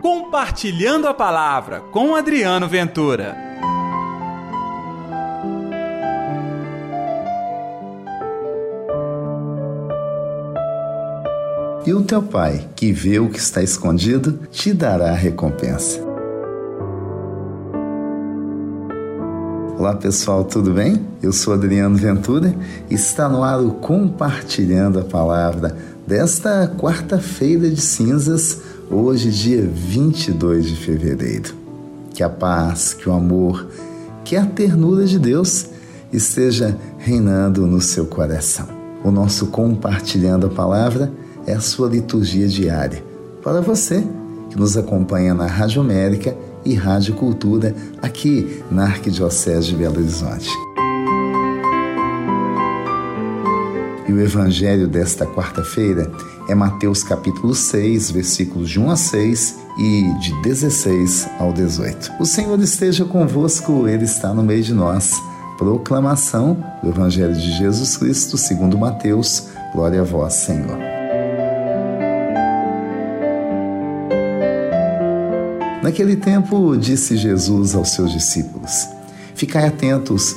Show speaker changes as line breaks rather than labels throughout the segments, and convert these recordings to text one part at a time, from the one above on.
Compartilhando a Palavra com Adriano Ventura.
E o teu pai, que vê o que está escondido, te dará a recompensa. Olá pessoal, tudo bem? Eu sou Adriano Ventura e está no ar o Compartilhando a Palavra desta quarta-feira de cinzas hoje, dia 22 de fevereiro. Que a paz, que o amor, que a ternura de Deus esteja reinando no seu coração. O nosso compartilhando a palavra é a sua liturgia diária. Para você que nos acompanha na Rádio América e Rádio Cultura, aqui na Arquidiocese de Belo Horizonte. E o evangelho desta quarta-feira é Mateus capítulo 6, versículos de 1 a 6 e de 16 ao 18. O Senhor esteja convosco, ele está no meio de nós. Proclamação do evangelho de Jesus Cristo, segundo Mateus. Glória a vós, Senhor. Naquele tempo, disse Jesus aos seus discípulos: Ficai atentos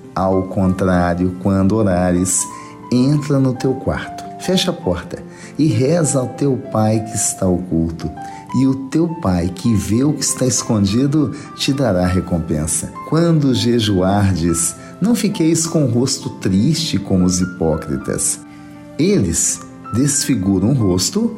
Ao contrário, quando orares, entra no teu quarto, fecha a porta e reza ao teu pai que está oculto. E o teu pai que vê o que está escondido te dará recompensa. Quando jejuardes, não fiqueis com o rosto triste como os hipócritas. Eles desfiguram o rosto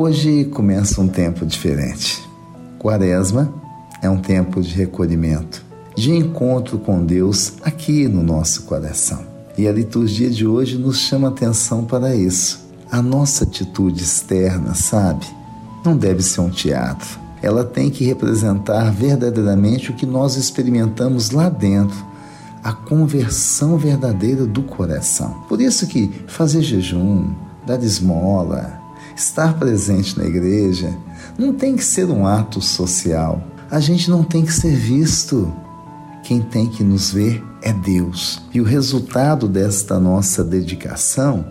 Hoje começa um tempo diferente. Quaresma é um tempo de recolhimento, de encontro com Deus aqui no nosso coração. E a liturgia de hoje nos chama atenção para isso. A nossa atitude externa, sabe, não deve ser um teatro. Ela tem que representar verdadeiramente o que nós experimentamos lá dentro, a conversão verdadeira do coração. Por isso que fazer jejum, dar esmola, Estar presente na igreja não tem que ser um ato social. A gente não tem que ser visto. Quem tem que nos ver é Deus. E o resultado desta nossa dedicação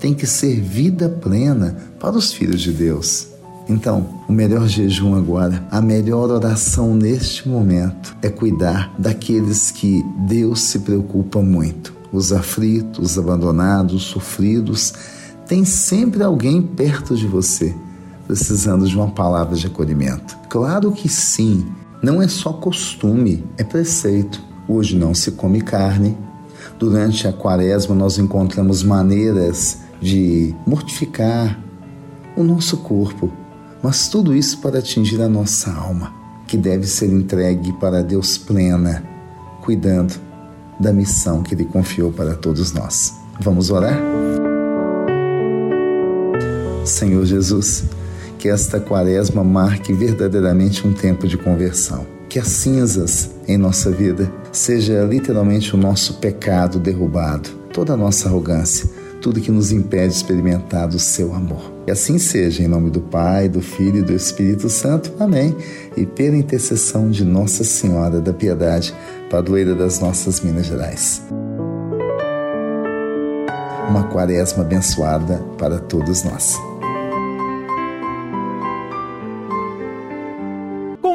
tem que ser vida plena para os filhos de Deus. Então, o melhor jejum agora, a melhor oração neste momento é cuidar daqueles que Deus se preocupa muito: os aflitos, os abandonados, os sofridos tem sempre alguém perto de você precisando de uma palavra de acolhimento. Claro que sim, não é só costume, é preceito. Hoje não se come carne. Durante a quaresma, nós encontramos maneiras de mortificar o nosso corpo, mas tudo isso para atingir a nossa alma, que deve ser entregue para Deus plena, cuidando da missão que Ele confiou para todos nós. Vamos orar? Senhor Jesus, que esta quaresma marque verdadeiramente um tempo de conversão. Que as cinzas em nossa vida seja literalmente o nosso pecado derrubado, toda a nossa arrogância, tudo que nos impede de experimentar do seu amor. E assim seja, em nome do Pai, do Filho e do Espírito Santo. Amém. E pela intercessão de Nossa Senhora da Piedade, padroeira das nossas Minas Gerais. Uma quaresma abençoada para todos nós.